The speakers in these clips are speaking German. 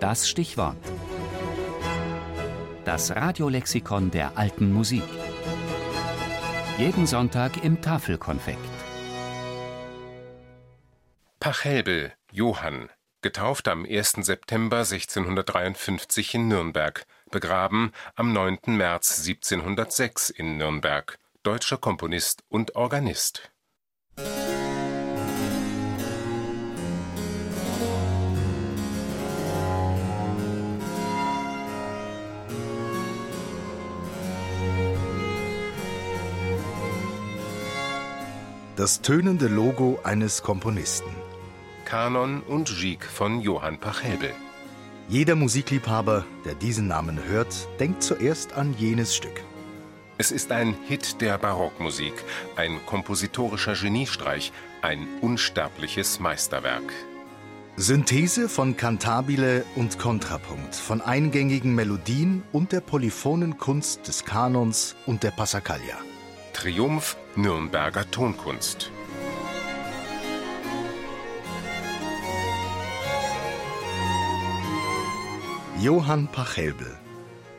Das Stichwort. Das Radiolexikon der alten Musik. Jeden Sonntag im Tafelkonfekt. Pachelbel, Johann, getauft am 1. September 1653 in Nürnberg, begraben am 9. März 1706 in Nürnberg, deutscher Komponist und Organist. Das tönende Logo eines Komponisten. Kanon und Gigue von Johann Pachelbel. Jeder Musikliebhaber, der diesen Namen hört, denkt zuerst an jenes Stück. Es ist ein Hit der Barockmusik, ein kompositorischer Geniestreich, ein unsterbliches Meisterwerk. Synthese von Kantabile und Kontrapunkt, von eingängigen Melodien und der polyphonen Kunst des Kanons und der Passacaglia. Triumph Nürnberger Tonkunst. Johann Pachelbel.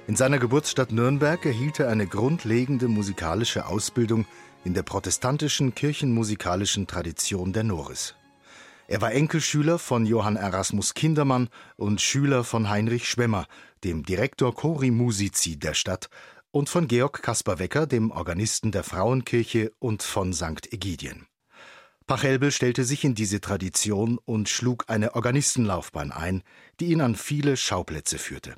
In seiner Geburtsstadt Nürnberg erhielt er eine grundlegende musikalische Ausbildung in der protestantischen kirchenmusikalischen Tradition der Noris. Er war Enkelschüler von Johann Erasmus Kindermann und Schüler von Heinrich Schwemmer, dem Direktor Chori Musici der Stadt und von Georg Kaspar Wecker, dem Organisten der Frauenkirche und von St. Egidien. Pachelbel stellte sich in diese Tradition und schlug eine Organistenlaufbahn ein, die ihn an viele Schauplätze führte.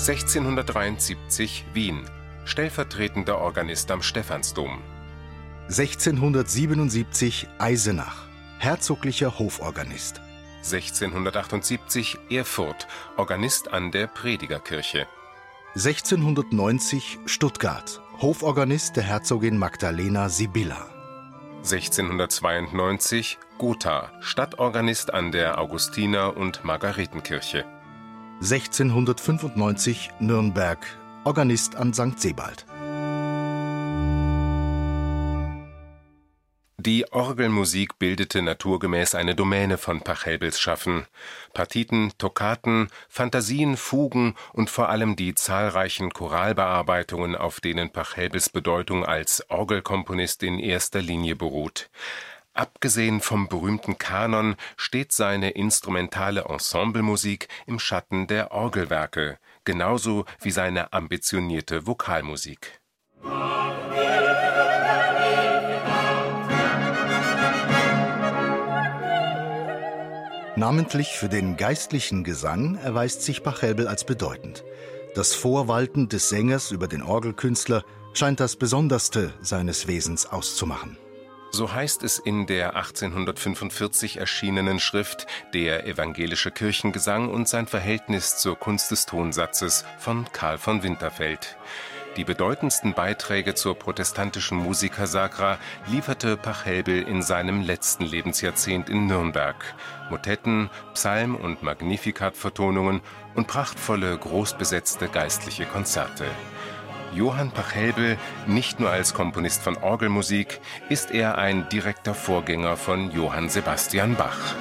(1673) Wien stellvertretender Organist am Stephansdom 1677 Eisenach herzoglicher Hoforganist 1678 Erfurt, Organist an der Predigerkirche. 1690 Stuttgart, Hoforganist der Herzogin Magdalena Sibylla. 1692 Gotha, Stadtorganist an der Augustiner- und Margaretenkirche. 1695 Nürnberg, Organist an St. Sebald. Die Orgelmusik bildete naturgemäß eine Domäne von Pachelbels Schaffen. Partiten, Toccaten, Fantasien, Fugen und vor allem die zahlreichen Choralbearbeitungen, auf denen Pachelbels Bedeutung als Orgelkomponist in erster Linie beruht. Abgesehen vom berühmten Kanon steht seine instrumentale Ensemblemusik im Schatten der Orgelwerke, genauso wie seine ambitionierte Vokalmusik. Namentlich für den geistlichen Gesang erweist sich Pachelbel als bedeutend. Das Vorwalten des Sängers über den Orgelkünstler scheint das Besonderste seines Wesens auszumachen. So heißt es in der 1845 erschienenen Schrift Der evangelische Kirchengesang und sein Verhältnis zur Kunst des Tonsatzes von Karl von Winterfeld. Die bedeutendsten Beiträge zur protestantischen Musica Sacra lieferte Pachelbel in seinem letzten Lebensjahrzehnt in Nürnberg. Motetten, Psalm- und Magnificat-Vertonungen und prachtvolle, großbesetzte geistliche Konzerte. Johann Pachelbel, nicht nur als Komponist von Orgelmusik, ist er ein direkter Vorgänger von Johann Sebastian Bach.